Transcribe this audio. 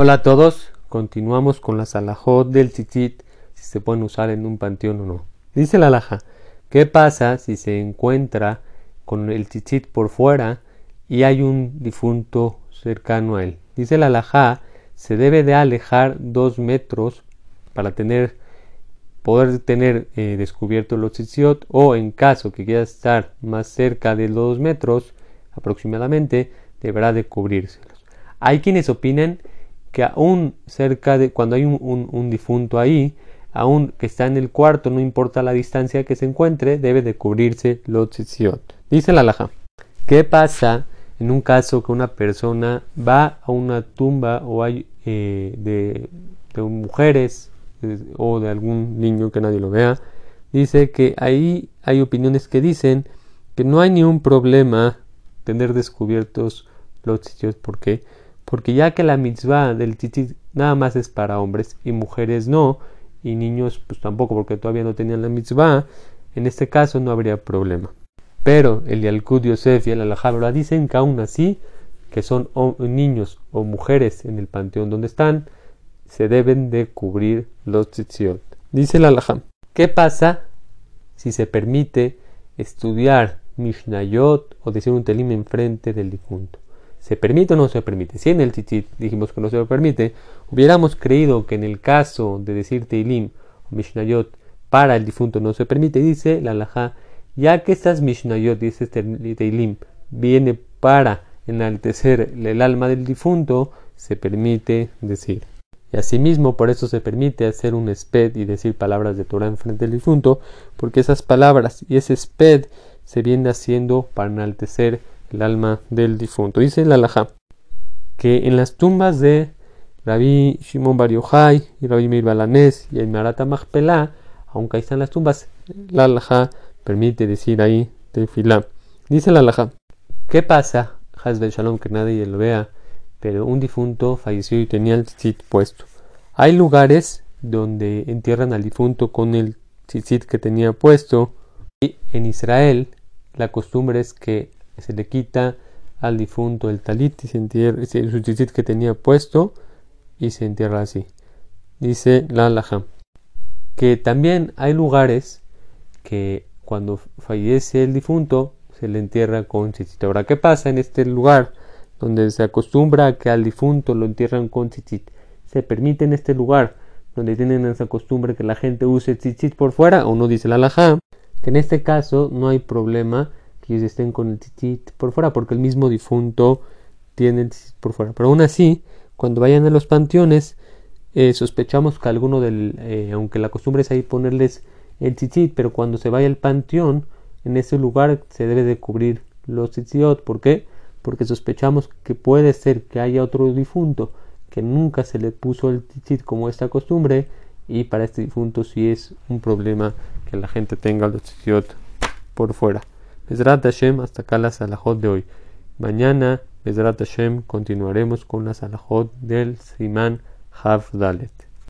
Hola a todos, continuamos con la salahot del tzitzit, si se pueden usar en un panteón o no. Dice la alhaja, ¿qué pasa si se encuentra con el tzitzit por fuera y hay un difunto cercano a él? Dice la alhaja, se debe de alejar dos metros para tener poder tener eh, descubierto los tzitziot o en caso que quiera estar más cerca de los dos metros aproximadamente deberá de cubrírselos. Hay quienes opinan que aún cerca de cuando hay un, difunto ahí, aún que está en el cuarto, no importa la distancia que se encuentre, debe de cubrirse los tzitziot. Dice la alhaja. ¿Qué pasa en un caso que una persona va a una tumba o hay eh, de, mujeres eh, o de algún niño que nadie lo vea? Dice que ahí hay opiniones que dicen que no hay ningún problema tener descubiertos los tzitziot. ¿Por qué? Porque ya que la mitzvah del tzitzit nada más es para hombres y mujeres no, y niños pues tampoco porque todavía no tenían la mitzvah, en este caso no habría problema. Pero el Yalkut Yosef y el Alajabra dicen que aún así, que son niños o mujeres en el panteón donde están, se deben de cubrir los tzitziot. Dice el Alajam, ¿qué pasa si se permite estudiar Mishnayot o decir un telim enfrente del difunto? ¿Se permite o no se permite? Si en el tzitzit dijimos que no se permite, hubiéramos creído que en el caso de decir Teilim o Mishnayot para el difunto no se permite, dice la Laja, ya que estas Mishnayot, dice este Teilim, viene para enaltecer el alma del difunto, se permite decir. Y asimismo, por eso se permite hacer un sped y decir palabras de Torah en frente del difunto, porque esas palabras y ese sped se viene haciendo para enaltecer el alma del difunto. Dice la alhaja que en las tumbas de Rabbi Shimon Bar y Rabbi Meir Balanés y el Marata Machpelah, aunque ahí están las tumbas, la alhaja permite decir ahí tefilá. Dice la alhaja, ¿qué pasa? Hasbel Shalom, que nadie lo vea, pero un difunto falleció y tenía el tzitzit puesto. Hay lugares donde entierran al difunto con el tzitzit que tenía puesto y en Israel la costumbre es que se le quita al difunto el talit y se entierra su tzitzit que tenía puesto y se entierra así. Dice la alhaja que también hay lugares que cuando fallece el difunto se le entierra con tzitzit. Ahora, ¿qué pasa en este lugar donde se acostumbra a que al difunto lo entierran con tzitzit? ¿Se permite en este lugar donde tienen esa costumbre que la gente use tzitzit por fuera o no dice la alhaja? Que en este caso no hay problema que estén con el tzitzit por fuera, porque el mismo difunto tiene el tzitzit por fuera. Pero aún así, cuando vayan a los panteones, eh, sospechamos que alguno del, eh, aunque la costumbre es ahí ponerles el tzitzit, pero cuando se vaya al panteón, en ese lugar se debe de cubrir los tzitziot. ¿Por qué? Porque sospechamos que puede ser que haya otro difunto que nunca se le puso el tzitzit como esta costumbre y para este difunto sí es un problema que la gente tenga los tzitziot por fuera. Bezrat Hashem, hasta acá la salahot de hoy. Mañana, Bezrat Hashem, continuaremos con la salahot del Siman Dalet.